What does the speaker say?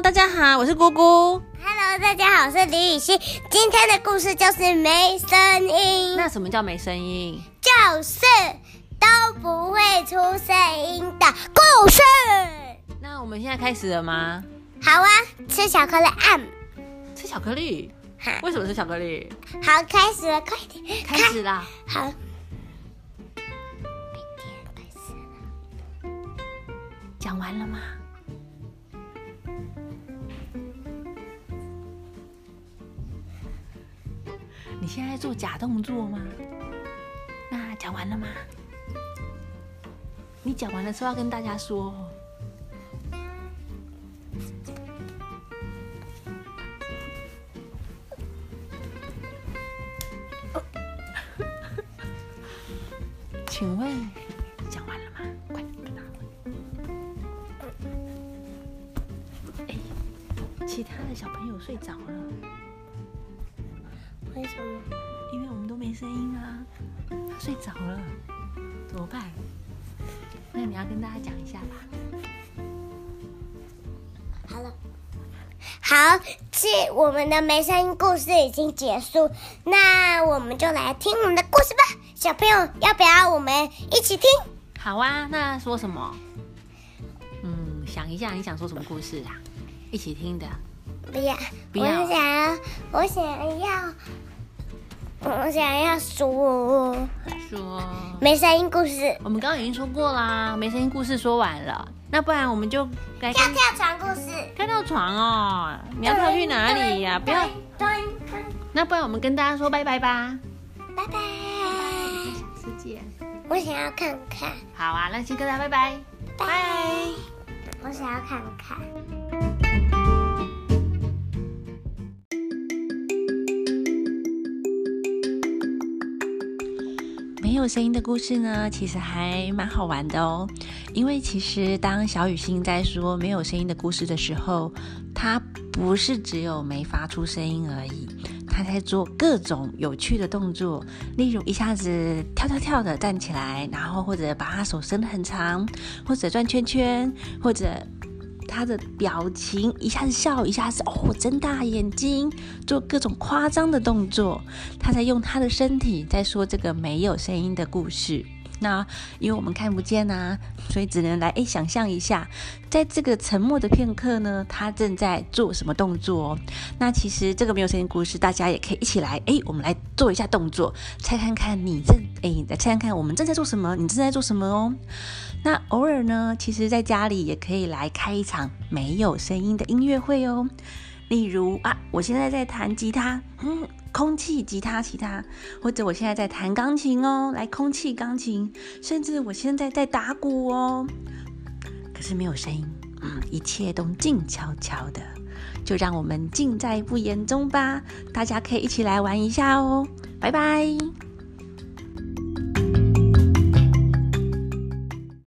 家好，我是姑姑。Hello，大家好，我是李雨欣。今天的故事就是没声音，那什么叫没声音？就是都不会出声音的故事。那我们现在开始了吗？好啊，吃巧克力按。吃巧克力？好，为什么吃巧克力？好，开始了，快点，开始啦！好。明天开始了。讲完了吗？你现在做假动作吗？那讲完了吗？你讲完了之后要跟大家说哦。请问讲完了吗？快点跟他问。哎，其他的小朋友睡着了，为什么？因为我们都没声音啊，他睡着了，怎么办？那你要跟大家讲一下吧。好了。好，这我们的没声音故事已经结束，那我们就来听我们的故事吧。小朋友，要不要我们一起听？好啊，那说什么？嗯，想一下，你想说什么故事啊？一起听的。不要，不要我想要，我想要，我想要说说，没声音故事，我们刚刚已经说过啦，没声音故事说完了，那不然我们就该跳跳床故事。跳跳床哦。你要跳去哪里呀、不要，那不然我们跟大家说拜拜吧。拜拜。我想要看看，好啊，那先跟大家拜拜。拜。我想要看看。没有声音的故事呢，其实还蛮好玩的哦。因为其实当小雨欣在说没有声音的故事的时候，她不是只有没发出声音而已，她在做各种有趣的动作，例如一下子跳跳跳的站起来，然后或者把她手伸得很长，或者转圈圈，或者。他的表情一下子笑，一下子哦睁大眼睛，做各种夸张的动作。他在用他的身体在说这个没有声音的故事。那因为我们看不见啊，所以只能来诶想象一下，在这个沉默的片刻呢，他正在做什么动作哦？那其实这个没有声音故事，大家也可以一起来诶，我们来做一下动作，猜看看你正来看看我们正在做什么，你正在做什么哦？那偶尔呢，其实在家里也可以来开一场没有声音的音乐会哦。例如啊，我现在在弹吉他，嗯，空气吉他吉他，或者我现在在弹钢琴哦，来空气钢琴，甚至我现在在打鼓哦，可是没有声音，嗯，一切都静悄悄的，就让我们尽在不言中吧。大家可以一起来玩一下哦，拜拜。